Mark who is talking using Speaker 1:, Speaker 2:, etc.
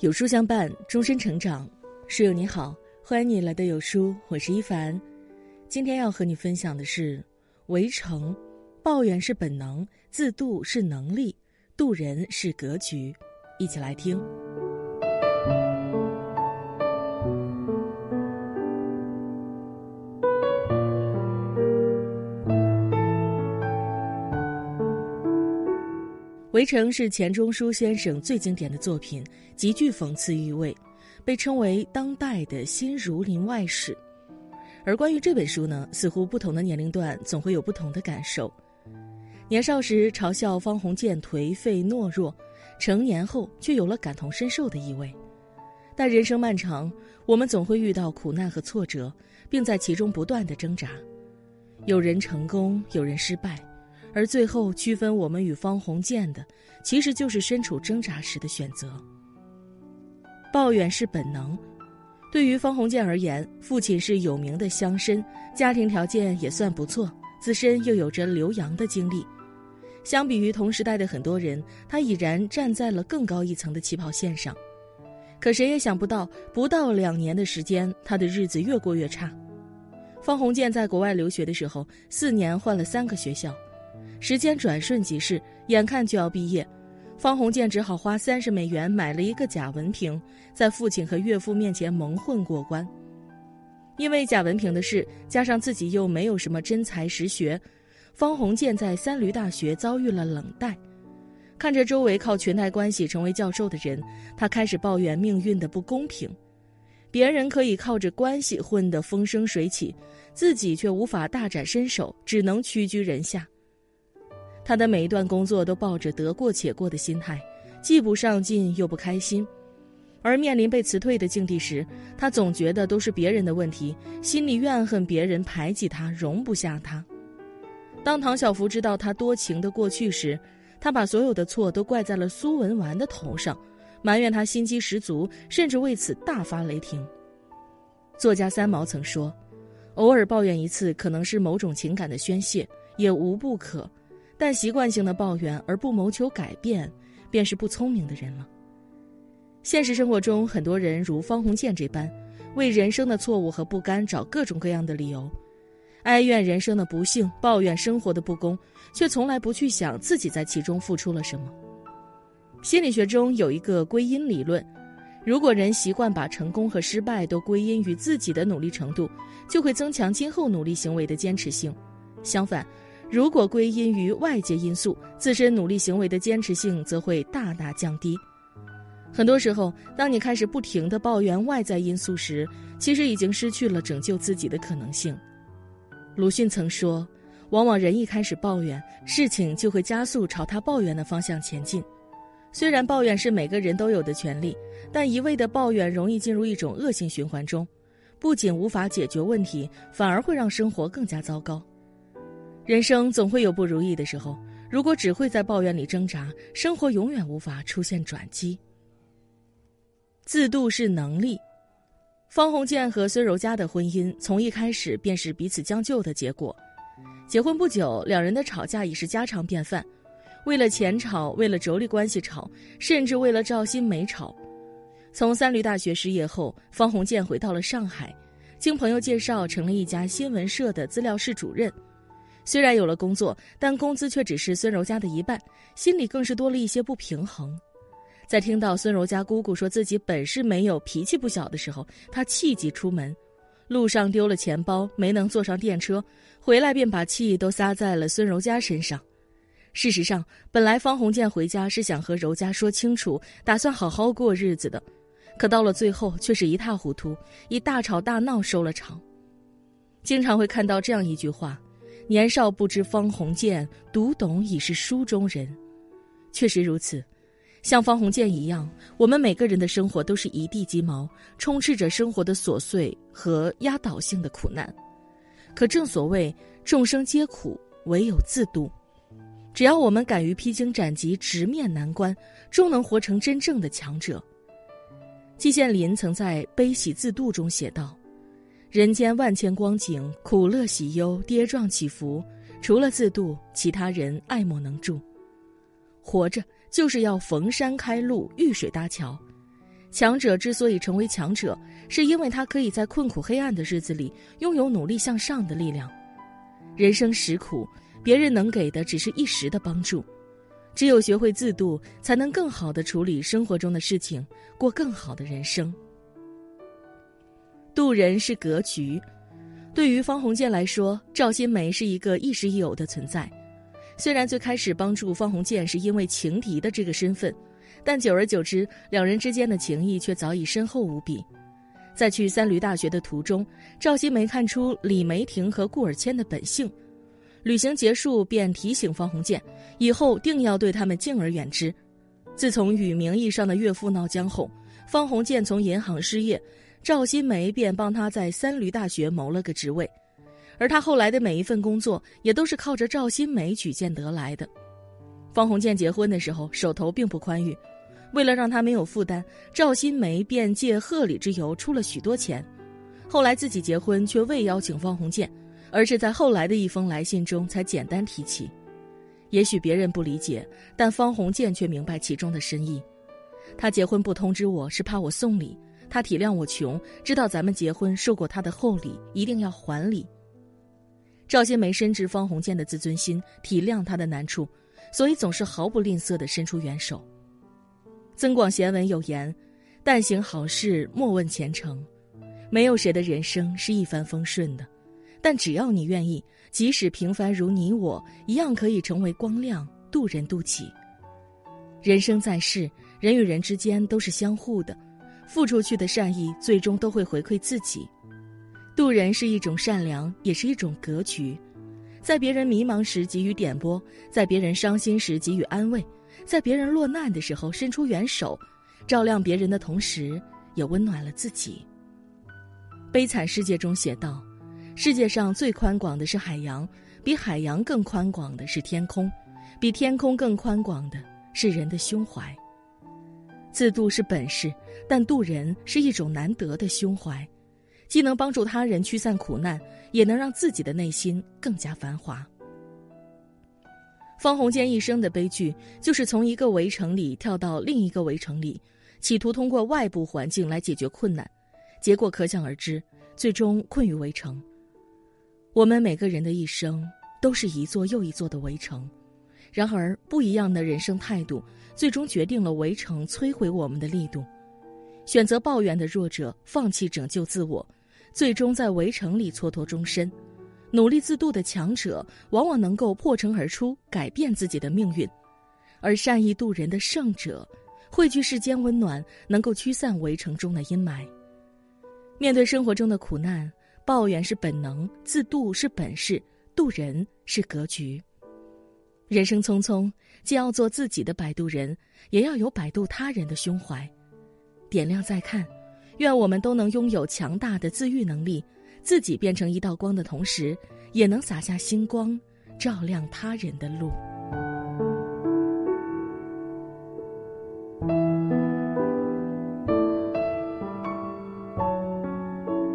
Speaker 1: 有书相伴，终身成长。书友你好，欢迎你来到有书，我是一凡。今天要和你分享的是《围城》，抱怨是本能，自渡是能力，渡人是格局。一起来听。《围城》是钱钟书先生最经典的作品，极具讽刺意味，被称为当代的新《儒林外史》。而关于这本书呢，似乎不同的年龄段总会有不同的感受。年少时嘲笑方鸿渐颓废懦弱，成年后却有了感同身受的意味。但人生漫长，我们总会遇到苦难和挫折，并在其中不断的挣扎。有人成功，有人失败。而最后区分我们与方鸿渐的，其实就是身处挣扎时的选择。抱怨是本能，对于方鸿渐而言，父亲是有名的乡绅，家庭条件也算不错，自身又有着留洋的经历。相比于同时代的很多人，他已然站在了更高一层的起跑线上。可谁也想不到，不到两年的时间，他的日子越过越差。方鸿渐在国外留学的时候，四年换了三个学校。时间转瞬即逝，眼看就要毕业，方鸿渐只好花三十美元买了一个假文凭，在父亲和岳父面前蒙混过关。因为假文凭的事，加上自己又没有什么真才实学，方鸿渐在三闾大学遭遇了冷待。看着周围靠裙带关系成为教授的人，他开始抱怨命运的不公平：别人可以靠着关系混得风生水起，自己却无法大展身手，只能屈居人下。他的每一段工作都抱着得过且过的心态，既不上进又不开心，而面临被辞退的境地时，他总觉得都是别人的问题，心里怨恨别人排挤他，容不下他。当唐小芙知道他多情的过去时，他把所有的错都怪在了苏文纨的头上，埋怨他心机十足，甚至为此大发雷霆。作家三毛曾说：“偶尔抱怨一次，可能是某种情感的宣泄，也无不可。”但习惯性的抱怨而不谋求改变，便是不聪明的人了。现实生活中，很多人如方鸿渐这般，为人生的错误和不甘找各种各样的理由，哀怨人生的不幸，抱怨生活的不公，却从来不去想自己在其中付出了什么。心理学中有一个归因理论：如果人习惯把成功和失败都归因于自己的努力程度，就会增强今后努力行为的坚持性。相反，如果归因于外界因素，自身努力行为的坚持性则会大大降低。很多时候，当你开始不停的抱怨外在因素时，其实已经失去了拯救自己的可能性。鲁迅曾说：“往往人一开始抱怨，事情就会加速朝他抱怨的方向前进。虽然抱怨是每个人都有的权利，但一味的抱怨容易进入一种恶性循环中，不仅无法解决问题，反而会让生活更加糟糕。”人生总会有不如意的时候，如果只会在抱怨里挣扎，生活永远无法出现转机。自渡是能力。方鸿渐和孙柔嘉的婚姻从一开始便是彼此将就的结果。结婚不久，两人的吵架已是家常便饭，为了钱吵，为了妯娌关系吵，甚至为了赵新梅吵。从三闾大学失业后，方鸿渐回到了上海，经朋友介绍，成了一家新闻社的资料室主任。虽然有了工作，但工资却只是孙柔嘉的一半，心里更是多了一些不平衡。在听到孙柔嘉姑姑说自己本事没有、脾气不小的时候，他气急出门，路上丢了钱包，没能坐上电车，回来便把气都撒在了孙柔嘉身上。事实上，本来方鸿渐回家是想和柔嘉说清楚，打算好好过日子的，可到了最后却是一塌糊涂，以大吵大闹收了场。经常会看到这样一句话。年少不知方鸿渐，读懂已是书中人。确实如此，像方鸿渐一样，我们每个人的生活都是一地鸡毛，充斥着生活的琐碎和压倒性的苦难。可正所谓众生皆苦，唯有自渡。只要我们敢于披荆斩棘，直面难关，终能活成真正的强者。季羡林曾在《悲喜自渡》中写道。人间万千光景，苦乐喜忧，跌撞起伏，除了自渡，其他人爱莫能助。活着就是要逢山开路，遇水搭桥。强者之所以成为强者，是因为他可以在困苦黑暗的日子里拥有努力向上的力量。人生实苦，别人能给的只是一时的帮助。只有学会自渡，才能更好的处理生活中的事情，过更好的人生。渡人是格局。对于方鸿渐来说，赵新梅是一个亦师亦友的存在。虽然最开始帮助方鸿渐是因为情敌的这个身份。但久而久之，两人之间的情谊却早已深厚无比。在去三闾大学的途中，赵新梅看出李梅婷和顾尔谦的本性，旅行结束便提醒方鸿渐，以后定要对他们敬而远之。自从与名义上的岳父闹僵后，方鸿渐从银行失业，赵新梅便帮他在三闾大学谋了个职位，而他后来的每一份工作也都是靠着赵新梅举荐得来的。方鸿渐结婚的时候，手头并不宽裕。为了让他没有负担，赵新梅便借贺礼之由出了许多钱。后来自己结婚却未邀请方鸿渐，而是在后来的一封来信中才简单提起。也许别人不理解，但方鸿渐却明白其中的深意。他结婚不通知我是怕我送礼，他体谅我穷，知道咱们结婚受过他的厚礼，一定要还礼。赵新梅深知方鸿渐的自尊心，体谅他的难处，所以总是毫不吝啬地伸出援手。增广贤文有言：“但行好事，莫问前程。”没有谁的人生是一帆风顺的，但只要你愿意，即使平凡如你我，一样可以成为光亮，渡人渡己。人生在世，人与人之间都是相互的，付出去的善意，最终都会回馈自己。渡人是一种善良，也是一种格局。在别人迷茫时给予点拨，在别人伤心时给予安慰。在别人落难的时候伸出援手，照亮别人的同时，也温暖了自己。悲惨世界中写道：“世界上最宽广的是海洋，比海洋更宽广的是天空，比天空更宽广的是人的胸怀。”自渡是本事，但渡人是一种难得的胸怀，既能帮助他人驱散苦难，也能让自己的内心更加繁华。方鸿渐一生的悲剧，就是从一个围城里跳到另一个围城里，企图通过外部环境来解决困难，结果可想而知，最终困于围城。我们每个人的一生，都是一座又一座的围城，然而不一样的人生态度，最终决定了围城摧毁我们的力度。选择抱怨的弱者，放弃拯救自我，最终在围城里蹉跎终身。努力自渡的强者，往往能够破城而出，改变自己的命运；而善意渡人的圣者，汇聚世间温暖，能够驱散围城中的阴霾。面对生活中的苦难，抱怨是本能，自渡是本事，渡人是格局。人生匆匆，既要做自己的摆渡人，也要有摆渡他人的胸怀。点亮再看，愿我们都能拥有强大的自愈能力。自己变成一道光的同时，也能洒下星光，照亮他人的路。